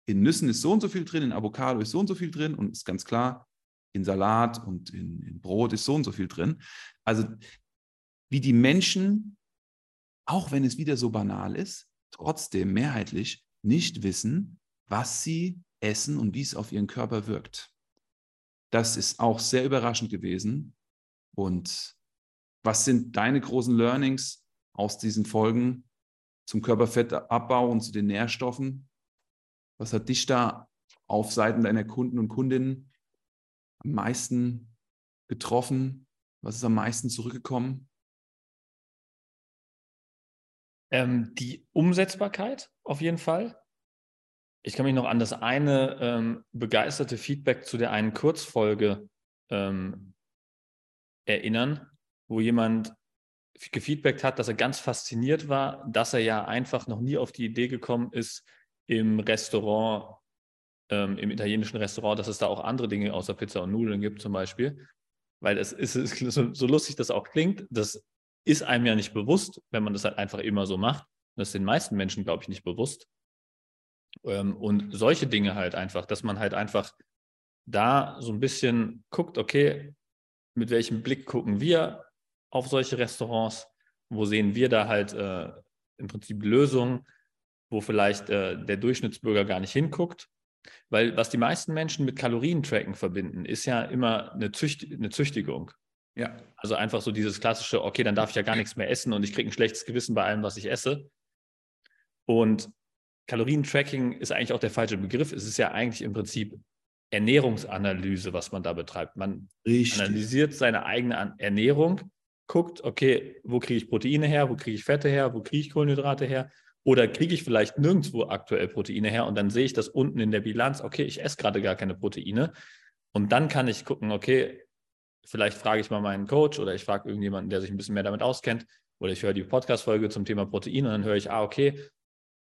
in Nüssen ist so und so viel drin, in Avocado ist so und so viel drin und ist ganz klar, in Salat und in, in Brot ist so und so viel drin. Also wie die Menschen, auch wenn es wieder so banal ist, trotzdem mehrheitlich nicht wissen, was sie essen und wie es auf ihren Körper wirkt. Das ist auch sehr überraschend gewesen. Und was sind deine großen Learnings aus diesen Folgen zum Körperfettabbau und zu den Nährstoffen? Was hat dich da auf Seiten deiner Kunden und Kundinnen am meisten getroffen? Was ist am meisten zurückgekommen? Ähm, die Umsetzbarkeit auf jeden Fall. Ich kann mich noch an das eine ähm, begeisterte Feedback zu der einen Kurzfolge ähm, erinnern, wo jemand gefeedbackt hat, dass er ganz fasziniert war, dass er ja einfach noch nie auf die Idee gekommen ist, im Restaurant, ähm, im italienischen Restaurant, dass es da auch andere Dinge außer Pizza und Nudeln gibt zum Beispiel. Weil es ist, so, so lustig das auch klingt, das ist einem ja nicht bewusst, wenn man das halt einfach immer so macht. Das ist den meisten Menschen, glaube ich, nicht bewusst. Ähm, und solche Dinge halt einfach, dass man halt einfach da so ein bisschen guckt, okay, mit welchem Blick gucken wir auf solche Restaurants? Wo sehen wir da halt äh, im Prinzip Lösungen, wo vielleicht äh, der Durchschnittsbürger gar nicht hinguckt? Weil was die meisten Menschen mit Kalorientracken verbinden, ist ja immer eine, Zücht eine Züchtigung. Ja. Also einfach so dieses klassische, okay, dann darf ich ja gar nichts mehr essen und ich kriege ein schlechtes Gewissen bei allem, was ich esse. Und Kalorientracking ist eigentlich auch der falsche Begriff. Es ist ja eigentlich im Prinzip Ernährungsanalyse, was man da betreibt. Man Richtig. analysiert seine eigene Ernährung, guckt, okay, wo kriege ich Proteine her, wo kriege ich Fette her, wo kriege ich Kohlenhydrate her oder kriege ich vielleicht nirgendwo aktuell Proteine her und dann sehe ich das unten in der Bilanz, okay, ich esse gerade gar keine Proteine. Und dann kann ich gucken, okay, vielleicht frage ich mal meinen Coach oder ich frage irgendjemanden, der sich ein bisschen mehr damit auskennt, oder ich höre die Podcast-Folge zum Thema Protein und dann höre ich, ah, okay,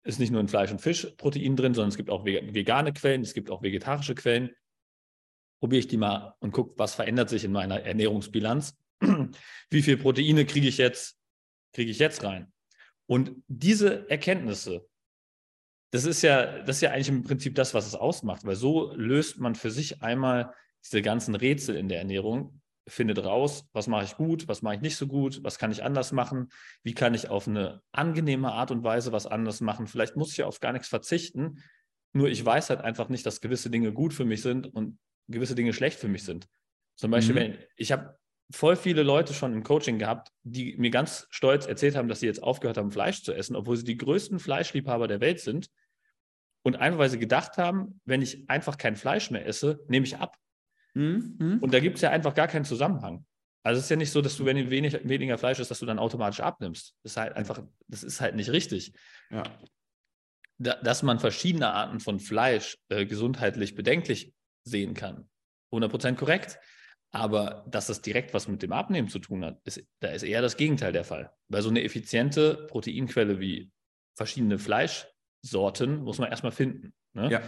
ist nicht nur in Fleisch und Fisch Protein drin, sondern es gibt auch vegane Quellen, es gibt auch vegetarische Quellen. Probiere ich die mal und gucke, was verändert sich in meiner Ernährungsbilanz. Wie viel Proteine kriege ich jetzt, kriege ich jetzt rein? Und diese Erkenntnisse, das ist ja, das ist ja eigentlich im Prinzip das, was es ausmacht, weil so löst man für sich einmal diese ganzen Rätsel in der Ernährung, findet raus, was mache ich gut, was mache ich nicht so gut, was kann ich anders machen, wie kann ich auf eine angenehme Art und Weise was anders machen. Vielleicht muss ich ja auf gar nichts verzichten, nur ich weiß halt einfach nicht, dass gewisse Dinge gut für mich sind und gewisse Dinge schlecht für mich sind. Zum Beispiel, mhm. wenn ich habe voll viele Leute schon im Coaching gehabt, die mir ganz stolz erzählt haben, dass sie jetzt aufgehört haben, Fleisch zu essen, obwohl sie die größten Fleischliebhaber der Welt sind und einfach weil sie gedacht haben, wenn ich einfach kein Fleisch mehr esse, nehme ich ab. Mhm. Und da gibt es ja einfach gar keinen Zusammenhang. Also es ist ja nicht so, dass du, wenn du wenig, weniger Fleisch isst, dass du dann automatisch abnimmst. Das ist halt einfach, das ist halt nicht richtig. Ja. Da, dass man verschiedene Arten von Fleisch äh, gesundheitlich bedenklich sehen kann. 100% korrekt. Aber dass das direkt was mit dem Abnehmen zu tun hat, ist, da ist eher das Gegenteil der Fall. Weil so eine effiziente Proteinquelle wie verschiedene Fleischsorten muss man erstmal finden. Ne? Ja.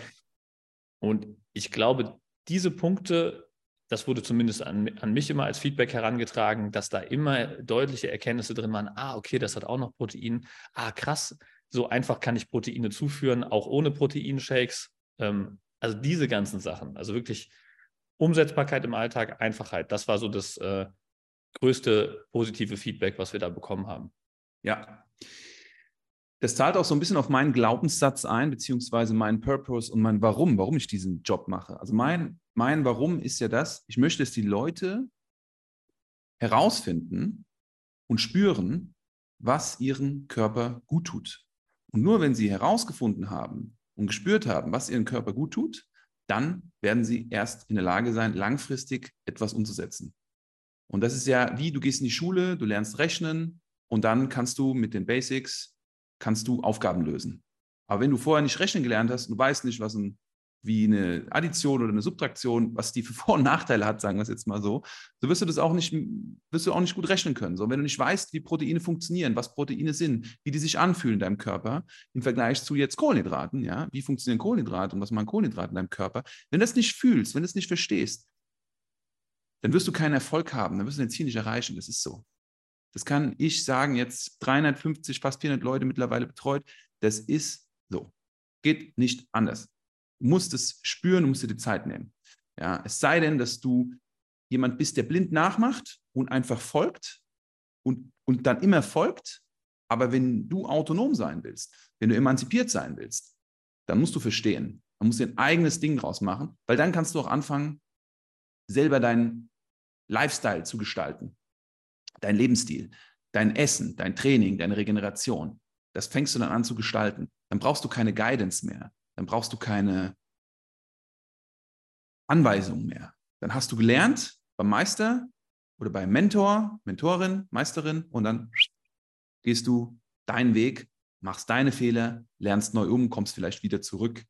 Und ich glaube, diese Punkte das wurde zumindest an, an mich immer als Feedback herangetragen, dass da immer deutliche Erkenntnisse drin waren. Ah, okay, das hat auch noch Protein. Ah, krass, so einfach kann ich Proteine zuführen, auch ohne Proteinshakes. Ähm, also diese ganzen Sachen, also wirklich Umsetzbarkeit im Alltag, Einfachheit, das war so das äh, größte positive Feedback, was wir da bekommen haben. Ja. Das zahlt auch so ein bisschen auf meinen Glaubenssatz ein, beziehungsweise meinen Purpose und mein Warum, warum ich diesen Job mache. Also mein, mein Warum ist ja das, ich möchte, dass die Leute herausfinden und spüren, was ihren Körper gut tut. Und nur wenn sie herausgefunden haben und gespürt haben, was ihren Körper gut tut, dann werden sie erst in der Lage sein, langfristig etwas umzusetzen. Und das ist ja wie, du gehst in die Schule, du lernst rechnen und dann kannst du mit den Basics, kannst du Aufgaben lösen. Aber wenn du vorher nicht rechnen gelernt hast, du weißt nicht, was ein wie eine Addition oder eine Subtraktion, was die für Vor- und Nachteile hat, sagen wir es jetzt mal so, so wirst du das auch nicht, wirst du auch nicht gut rechnen können. So, wenn du nicht weißt, wie Proteine funktionieren, was Proteine sind, wie die sich anfühlen in deinem Körper im Vergleich zu jetzt Kohlenhydraten, ja, wie funktionieren Kohlenhydrate und was machen Kohlenhydrate in deinem Körper, wenn du das nicht fühlst, wenn du es nicht verstehst, dann wirst du keinen Erfolg haben, dann wirst du dein Ziel nicht erreichen. Das ist so. Das kann ich sagen, jetzt 350, fast 400 Leute mittlerweile betreut. Das ist so. Geht nicht anders. Du musst es spüren, du musst dir die Zeit nehmen. Ja, es sei denn, dass du jemand bist, der blind nachmacht und einfach folgt und, und dann immer folgt. Aber wenn du autonom sein willst, wenn du emanzipiert sein willst, dann musst du verstehen. Man muss ein eigenes Ding draus machen, weil dann kannst du auch anfangen, selber deinen Lifestyle zu gestalten, dein Lebensstil, dein Essen, dein Training, deine Regeneration. Das fängst du dann an zu gestalten. Dann brauchst du keine Guidance mehr dann brauchst du keine Anweisungen mehr. Dann hast du gelernt beim Meister oder beim Mentor, Mentorin, Meisterin und dann gehst du deinen Weg, machst deine Fehler, lernst neu um, kommst vielleicht wieder zurück.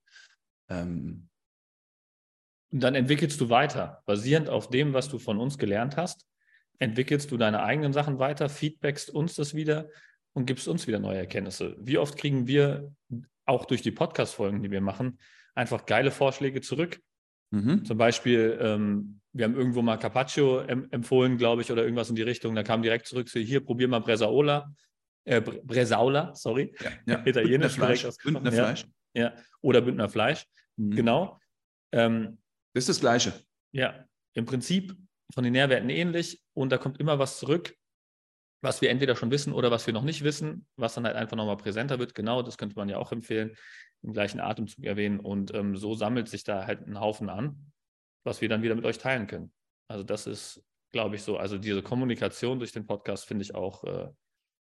Ähm und dann entwickelst du weiter, basierend auf dem, was du von uns gelernt hast, entwickelst du deine eigenen Sachen weiter, feedbackst uns das wieder und gibst uns wieder neue Erkenntnisse. Wie oft kriegen wir auch durch die Podcast-Folgen, die wir machen, einfach geile Vorschläge zurück. Mhm. Zum Beispiel, ähm, wir haben irgendwo mal Carpaccio em empfohlen, glaube ich, oder irgendwas in die Richtung. Da kam direkt zurück zu hier, probier mal Bresaola. Äh, Bresaula, sorry. Ja, ja. Italienisch. Fleisch. Bündner Fleisch. Ja, oder Bündner Fleisch. Mhm. Genau. Ähm, das ist das Gleiche. Ja, im Prinzip von den Nährwerten ähnlich und da kommt immer was zurück was wir entweder schon wissen oder was wir noch nicht wissen, was dann halt einfach nochmal präsenter wird. Genau, das könnte man ja auch empfehlen, im gleichen Atemzug erwähnen. Und ähm, so sammelt sich da halt ein Haufen an, was wir dann wieder mit euch teilen können. Also das ist, glaube ich, so. Also diese Kommunikation durch den Podcast finde ich auch äh,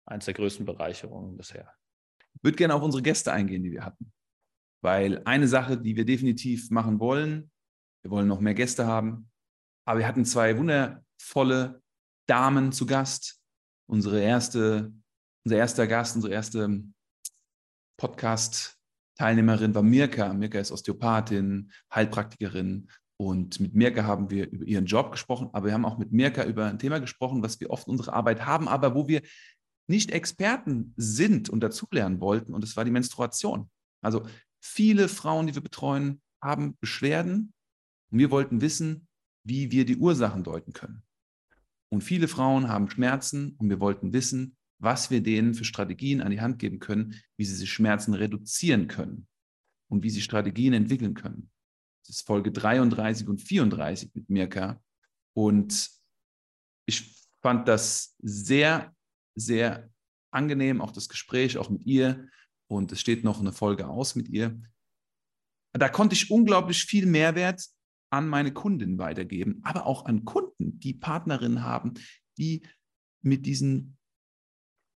eins der größten Bereicherungen bisher. Ich würde gerne auf unsere Gäste eingehen, die wir hatten. Weil eine Sache, die wir definitiv machen wollen, wir wollen noch mehr Gäste haben, aber wir hatten zwei wundervolle Damen zu Gast, unsere erste, unser erster Gast, unsere erste Podcast-Teilnehmerin war Mirka. Mirka ist Osteopathin, Heilpraktikerin. Und mit Mirka haben wir über ihren Job gesprochen, aber wir haben auch mit Mirka über ein Thema gesprochen, was wir oft in unserer Arbeit haben, aber wo wir nicht Experten sind und dazulernen wollten. Und das war die Menstruation. Also viele Frauen, die wir betreuen, haben Beschwerden. Und wir wollten wissen, wie wir die Ursachen deuten können. Und viele Frauen haben Schmerzen und wir wollten wissen, was wir denen für Strategien an die Hand geben können, wie sie sich Schmerzen reduzieren können und wie sie Strategien entwickeln können. Das ist Folge 33 und 34 mit Mirka. Und ich fand das sehr, sehr angenehm, auch das Gespräch, auch mit ihr. Und es steht noch eine Folge aus mit ihr. Da konnte ich unglaublich viel Mehrwert an meine Kunden weitergeben, aber auch an Kunden, die Partnerinnen haben, die mit diesen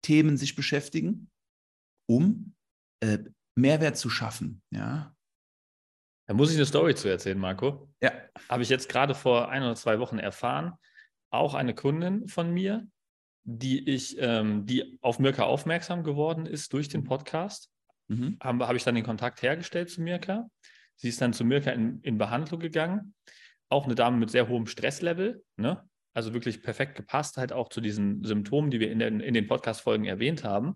Themen sich beschäftigen, um äh, Mehrwert zu schaffen. Ja. Da muss ich eine Story zu erzählen, Marco. Ja. Habe ich jetzt gerade vor ein oder zwei Wochen erfahren. Auch eine Kundin von mir, die ich, ähm, die auf Mirka aufmerksam geworden ist durch den mhm. Podcast. Mhm. Habe hab ich dann den Kontakt hergestellt zu Mirka. Sie ist dann zu Mirka in, in Behandlung gegangen. Auch eine Dame mit sehr hohem Stresslevel, ne? also wirklich perfekt gepasst, halt auch zu diesen Symptomen, die wir in den, in den Podcast-Folgen erwähnt haben.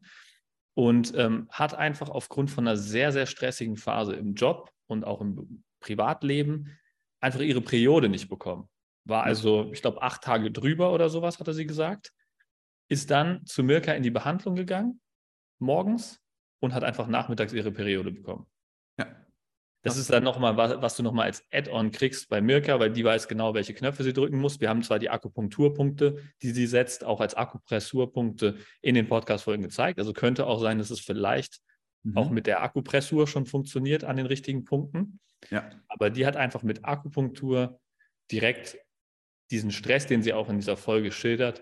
Und ähm, hat einfach aufgrund von einer sehr, sehr stressigen Phase im Job und auch im Privatleben einfach ihre Periode nicht bekommen. war also, ich glaube, acht Tage drüber oder sowas, hatte sie gesagt, ist dann zu Mirka in die Behandlung gegangen, morgens, und hat einfach nachmittags ihre Periode bekommen. Das ist dann nochmal, was, was du nochmal als Add-on kriegst bei Mirka, weil die weiß genau, welche Knöpfe sie drücken muss. Wir haben zwar die Akupunkturpunkte, die sie setzt, auch als Akupressurpunkte in den Podcast-Folgen gezeigt. Also könnte auch sein, dass es vielleicht mhm. auch mit der Akupressur schon funktioniert an den richtigen Punkten. Ja. Aber die hat einfach mit Akupunktur direkt diesen Stress, den sie auch in dieser Folge schildert,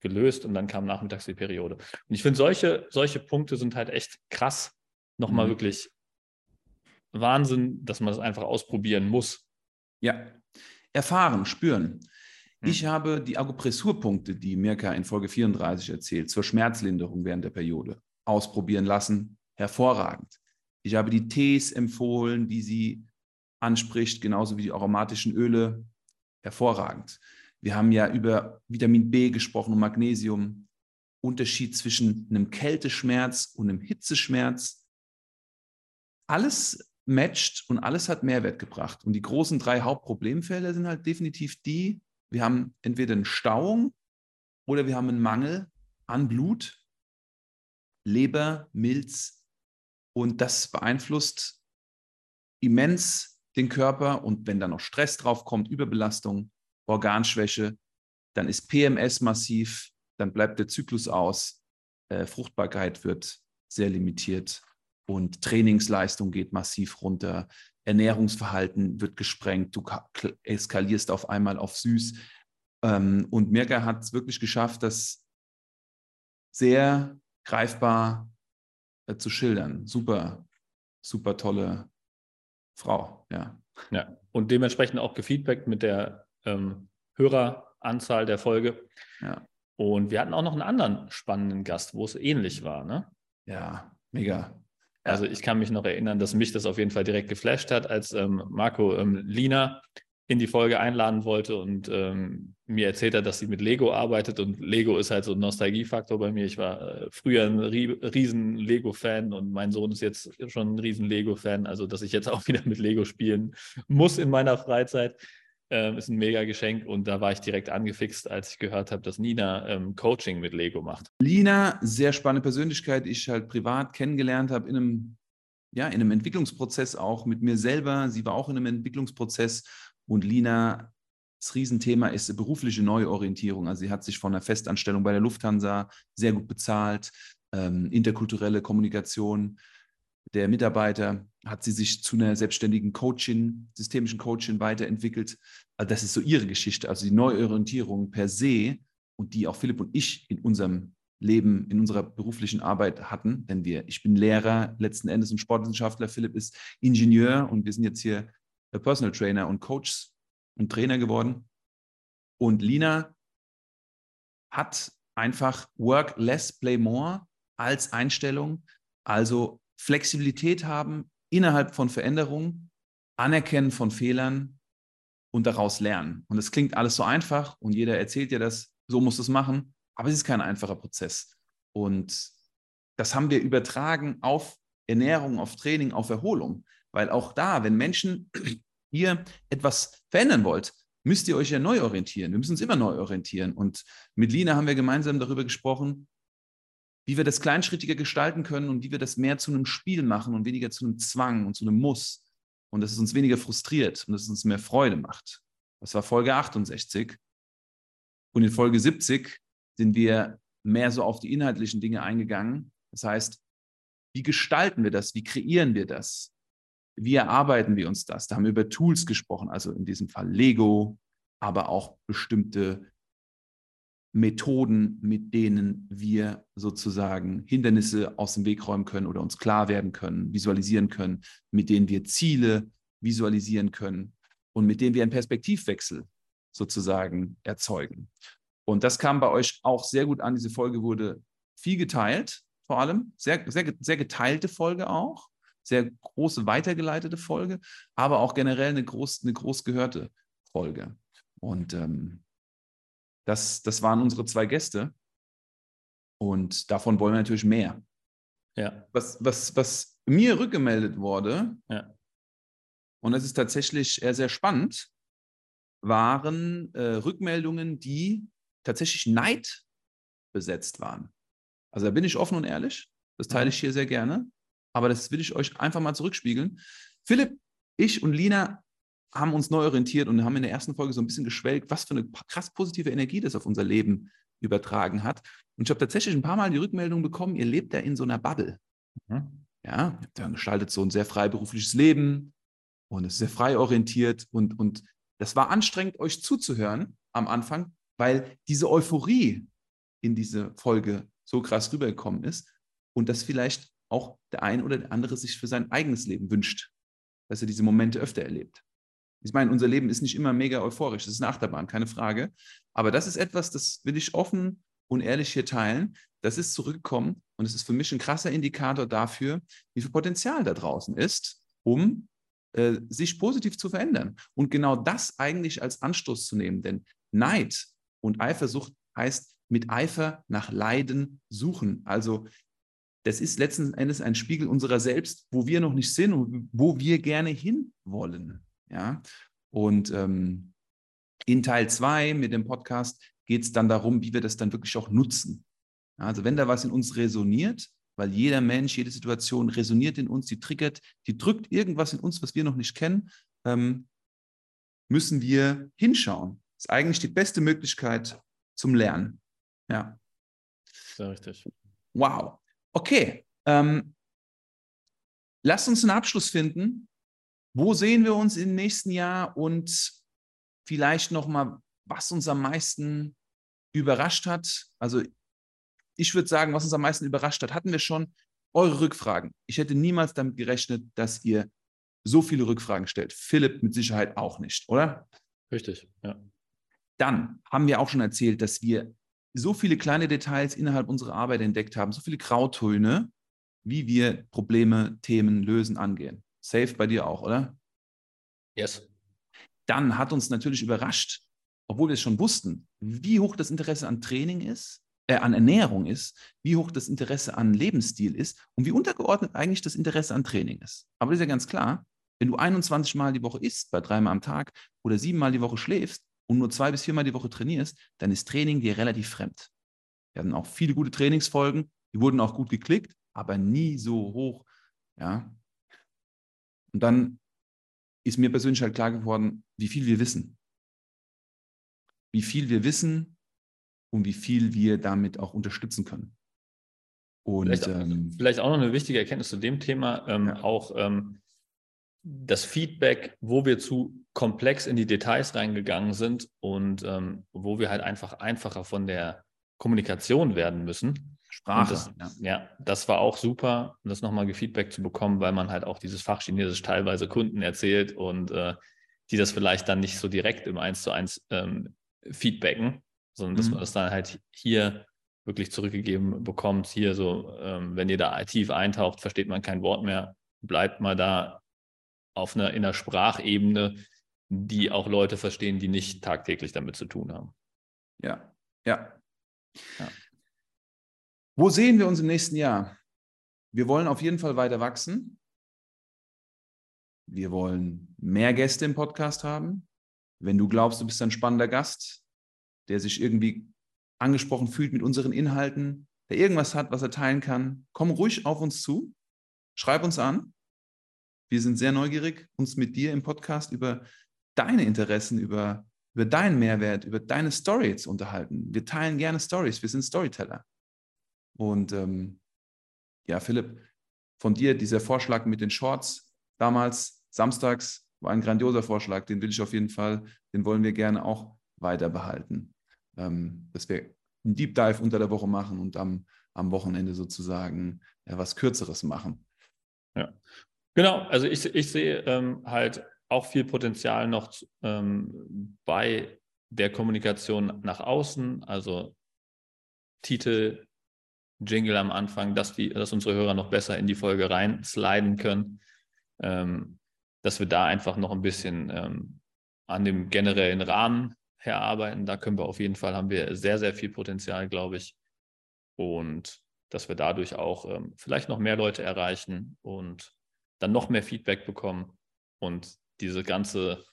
gelöst und dann kam nachmittags die Periode. Und ich finde, solche, solche Punkte sind halt echt krass, nochmal mhm. wirklich Wahnsinn, dass man das einfach ausprobieren muss. Ja, erfahren, spüren. Mhm. Ich habe die Akupressurpunkte, die Mirka in Folge 34 erzählt, zur Schmerzlinderung während der Periode ausprobieren lassen. Hervorragend. Ich habe die Tees empfohlen, die sie anspricht, genauso wie die aromatischen Öle hervorragend. Wir haben ja über Vitamin B gesprochen und Magnesium. Unterschied zwischen einem Kälteschmerz und einem Hitzeschmerz. Alles matcht und alles hat Mehrwert gebracht. Und die großen drei Hauptproblemfelder sind halt definitiv die, wir haben entweder eine Stauung oder wir haben einen Mangel an Blut, Leber, Milz. Und das beeinflusst immens den Körper und wenn da noch Stress drauf kommt, Überbelastung, Organschwäche, dann ist PMS massiv, dann bleibt der Zyklus aus, äh, Fruchtbarkeit wird sehr limitiert und Trainingsleistung geht massiv runter, Ernährungsverhalten wird gesprengt, du eskalierst auf einmal auf süß. Ähm, und Mirka hat es wirklich geschafft, das sehr greifbar äh, zu schildern. Super, super tolle Frau, ja. Ja, und dementsprechend auch gefeedbackt mit der ähm, Höreranzahl der Folge. Ja. Und wir hatten auch noch einen anderen spannenden Gast, wo es ähnlich war, ne? Ja, mega. Also ich kann mich noch erinnern, dass mich das auf jeden Fall direkt geflasht hat, als ähm, Marco ähm, Lina in die Folge einladen wollte und ähm, mir erzählt hat, dass sie mit Lego arbeitet und Lego ist halt so ein Nostalgiefaktor bei mir. Ich war äh, früher ein riesen Lego-Fan und mein Sohn ist jetzt schon ein riesen Lego-Fan, also dass ich jetzt auch wieder mit Lego spielen muss in meiner Freizeit. Ähm, ist ein mega Geschenk und da war ich direkt angefixt, als ich gehört habe, dass Nina ähm, Coaching mit Lego macht. Lina, sehr spannende Persönlichkeit, die ich halt privat kennengelernt habe in einem, ja, in einem Entwicklungsprozess auch mit mir selber. Sie war auch in einem Entwicklungsprozess und Lina, das Riesenthema ist berufliche Neuorientierung. Also sie hat sich von einer Festanstellung bei der Lufthansa sehr gut bezahlt, ähm, interkulturelle Kommunikation der Mitarbeiter, hat sie sich zu einer selbstständigen Coachin, systemischen Coachin weiterentwickelt. Also das ist so ihre Geschichte, also die Neuorientierung per se und die auch Philipp und ich in unserem Leben, in unserer beruflichen Arbeit hatten. Denn wir, ich bin Lehrer letzten Endes und Sportwissenschaftler, Philipp ist Ingenieur und wir sind jetzt hier Personal Trainer und Coach und Trainer geworden. Und Lina hat einfach Work less, play more als Einstellung. Also Flexibilität haben innerhalb von Veränderungen, Anerkennen von Fehlern und daraus lernen. Und es klingt alles so einfach und jeder erzählt dir das, so muss es machen, aber es ist kein einfacher Prozess. Und das haben wir übertragen auf Ernährung, auf Training, auf Erholung. Weil auch da, wenn Menschen hier etwas verändern wollt, müsst ihr euch ja neu orientieren. Wir müssen uns immer neu orientieren. Und mit Lina haben wir gemeinsam darüber gesprochen, wie wir das kleinschrittiger gestalten können und wie wir das mehr zu einem Spiel machen und weniger zu einem Zwang und zu einem Muss. Und dass es uns weniger frustriert und dass es uns mehr Freude macht. Das war Folge 68. Und in Folge 70 sind wir mehr so auf die inhaltlichen Dinge eingegangen. Das heißt, wie gestalten wir das? Wie kreieren wir das? Wie erarbeiten wir uns das? Da haben wir über Tools gesprochen, also in diesem Fall Lego, aber auch bestimmte Methoden, mit denen wir sozusagen Hindernisse aus dem Weg räumen können oder uns klar werden können, visualisieren können, mit denen wir Ziele visualisieren können und mit denen wir einen Perspektivwechsel sozusagen erzeugen. Und das kam bei euch auch sehr gut an. Diese Folge wurde viel geteilt, vor allem, sehr, sehr, sehr geteilte Folge auch, sehr große weitergeleitete Folge, aber auch generell eine groß, eine groß gehörte Folge. Und ähm, das, das waren unsere zwei Gäste. Und davon wollen wir natürlich mehr. Ja. Was, was, was mir rückgemeldet wurde, ja. und das ist tatsächlich sehr, sehr spannend, waren äh, Rückmeldungen, die tatsächlich Neid besetzt waren. Also da bin ich offen und ehrlich. Das teile ich hier sehr gerne. Aber das will ich euch einfach mal zurückspiegeln. Philipp, ich und Lina haben uns neu orientiert und haben in der ersten Folge so ein bisschen geschwelgt, was für eine krass positive Energie das auf unser Leben übertragen hat. Und ich habe tatsächlich ein paar Mal die Rückmeldung bekommen, ihr lebt ja in so einer Bubble. Mhm. Ja, ihr gestaltet so ein sehr freiberufliches Leben und es ist sehr frei orientiert und, und das war anstrengend, euch zuzuhören am Anfang, weil diese Euphorie in diese Folge so krass rübergekommen ist und das vielleicht auch der ein oder der andere sich für sein eigenes Leben wünscht, dass er diese Momente öfter erlebt. Ich meine, unser Leben ist nicht immer mega euphorisch, das ist eine Achterbahn, keine Frage. Aber das ist etwas, das will ich offen und ehrlich hier teilen. Das ist zurückgekommen und es ist für mich ein krasser Indikator dafür, wie viel Potenzial da draußen ist, um äh, sich positiv zu verändern. Und genau das eigentlich als Anstoß zu nehmen. Denn Neid und Eifersucht heißt mit Eifer nach Leiden suchen. Also das ist letzten Endes ein Spiegel unserer selbst, wo wir noch nicht sind und wo wir gerne hinwollen. Ja? Und ähm, in Teil 2 mit dem Podcast geht es dann darum, wie wir das dann wirklich auch nutzen. Also wenn da was in uns resoniert, weil jeder Mensch, jede Situation resoniert in uns, die triggert, die drückt irgendwas in uns, was wir noch nicht kennen, ähm, müssen wir hinschauen. Das ist eigentlich die beste Möglichkeit zum Lernen. Ja. Sehr richtig. Wow. Okay. Ähm, lasst uns einen Abschluss finden. Wo sehen wir uns im nächsten Jahr und vielleicht nochmal, was uns am meisten überrascht hat? Also ich würde sagen, was uns am meisten überrascht hat, hatten wir schon eure Rückfragen. Ich hätte niemals damit gerechnet, dass ihr so viele Rückfragen stellt. Philipp mit Sicherheit auch nicht, oder? Richtig, ja. Dann haben wir auch schon erzählt, dass wir so viele kleine Details innerhalb unserer Arbeit entdeckt haben, so viele Grautöne, wie wir Probleme, Themen lösen, angehen. Safe bei dir auch, oder? Yes. Dann hat uns natürlich überrascht, obwohl wir es schon wussten, wie hoch das Interesse an Training ist, äh, an Ernährung ist, wie hoch das Interesse an Lebensstil ist und wie untergeordnet eigentlich das Interesse an Training ist. Aber das ist ja ganz klar, wenn du 21 Mal die Woche isst, bei dreimal am Tag oder siebenmal die Woche schläfst und nur zwei bis viermal die Woche trainierst, dann ist Training dir relativ fremd. Wir hatten auch viele gute Trainingsfolgen, die wurden auch gut geklickt, aber nie so hoch. Ja. Und dann ist mir persönlich halt klar geworden, wie viel wir wissen. Wie viel wir wissen, und wie viel wir damit auch unterstützen können. Und, vielleicht, ähm, vielleicht auch noch eine wichtige Erkenntnis zu dem Thema, ähm, ja. auch ähm, das Feedback, wo wir zu komplex in die Details reingegangen sind und ähm, wo wir halt einfach einfacher von der Kommunikation werden müssen. Sprache. Das, ja. ja. das war auch super, das nochmal Feedback zu bekommen, weil man halt auch dieses Fach Chinesisch teilweise Kunden erzählt und äh, die das vielleicht dann nicht so direkt im Eins zu eins ähm, feedbacken sondern dass mhm. man das dann halt hier wirklich zurückgegeben bekommt. Hier so, ähm, wenn ihr da tief eintaucht, versteht man kein Wort mehr, bleibt mal da auf einer, in einer Sprachebene, die auch Leute verstehen, die nicht tagtäglich damit zu tun haben. Ja, ja. ja. Wo sehen wir uns im nächsten Jahr? Wir wollen auf jeden Fall weiter wachsen. Wir wollen mehr Gäste im Podcast haben. Wenn du glaubst, du bist ein spannender Gast, der sich irgendwie angesprochen fühlt mit unseren Inhalten, der irgendwas hat, was er teilen kann, komm ruhig auf uns zu, schreib uns an. Wir sind sehr neugierig, uns mit dir im Podcast über deine Interessen, über, über deinen Mehrwert, über deine Story zu unterhalten. Wir teilen gerne Stories, wir sind Storyteller. Und ähm, ja, Philipp, von dir dieser Vorschlag mit den Shorts damals, samstags, war ein grandioser Vorschlag, den will ich auf jeden Fall, den wollen wir gerne auch weiter behalten ähm, dass wir einen Deep Dive unter der Woche machen und am, am Wochenende sozusagen ja, was Kürzeres machen. Ja, genau. Also ich, ich sehe ähm, halt auch viel Potenzial noch ähm, bei der Kommunikation nach außen, also Titel, Jingle am Anfang, dass, die, dass unsere Hörer noch besser in die Folge rein sliden können, ähm, dass wir da einfach noch ein bisschen ähm, an dem generellen Rahmen herarbeiten. Da können wir auf jeden Fall, haben wir sehr, sehr viel Potenzial, glaube ich. Und dass wir dadurch auch ähm, vielleicht noch mehr Leute erreichen und dann noch mehr Feedback bekommen und diese ganze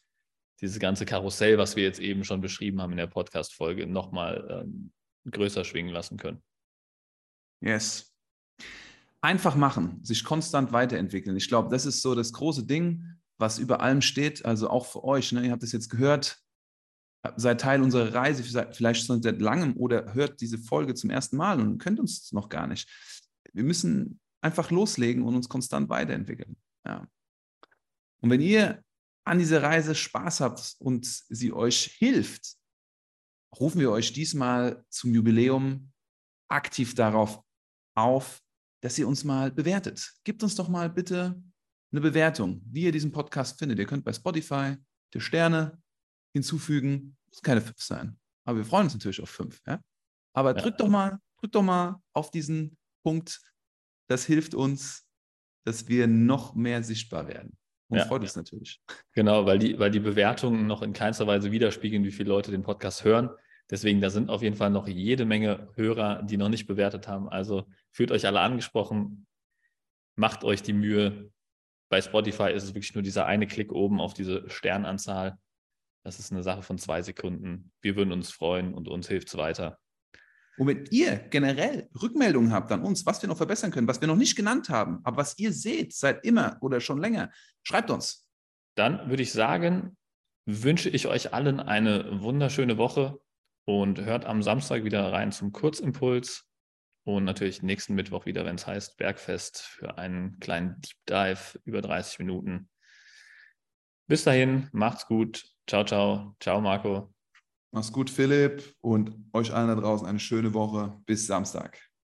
dieses ganze Karussell, was wir jetzt eben schon beschrieben haben in der Podcast-Folge, nochmal ähm, größer schwingen lassen können. Yes. Einfach machen, sich konstant weiterentwickeln. Ich glaube, das ist so das große Ding, was über allem steht, also auch für euch. Ne? Ihr habt es jetzt gehört, seid Teil unserer Reise, vielleicht schon seit langem oder hört diese Folge zum ersten Mal und könnt uns noch gar nicht. Wir müssen einfach loslegen und uns konstant weiterentwickeln. Ja. Und wenn ihr an dieser Reise Spaß habt und sie euch hilft, rufen wir euch diesmal zum Jubiläum aktiv darauf auf, dass ihr uns mal bewertet. Gebt uns doch mal bitte eine Bewertung, wie ihr diesen Podcast findet. Ihr könnt bei Spotify die Sterne hinzufügen. Muss keine fünf sein. Aber wir freuen uns natürlich auf fünf. Ja? Aber ja. drückt doch mal, drückt doch mal auf diesen Punkt. Das hilft uns, dass wir noch mehr sichtbar werden. Und ja. freut uns natürlich. Genau, weil die, weil die Bewertungen noch in keinster Weise widerspiegeln, wie viele Leute den Podcast hören. Deswegen, da sind auf jeden Fall noch jede Menge Hörer, die noch nicht bewertet haben. Also fühlt euch alle angesprochen, macht euch die Mühe. Bei Spotify ist es wirklich nur dieser eine Klick oben auf diese Sternanzahl. Das ist eine Sache von zwei Sekunden. Wir würden uns freuen und uns hilft es weiter. Und wenn ihr generell Rückmeldungen habt an uns, was wir noch verbessern können, was wir noch nicht genannt haben, aber was ihr seht seit immer oder schon länger, schreibt uns. Dann würde ich sagen, wünsche ich euch allen eine wunderschöne Woche und hört am Samstag wieder rein zum Kurzimpuls und natürlich nächsten Mittwoch wieder, wenn es heißt Bergfest, für einen kleinen Deep Dive über 30 Minuten. Bis dahin, macht's gut. Ciao, ciao. Ciao, Marco. Mach's gut, Philipp, und euch allen da draußen eine schöne Woche. Bis Samstag.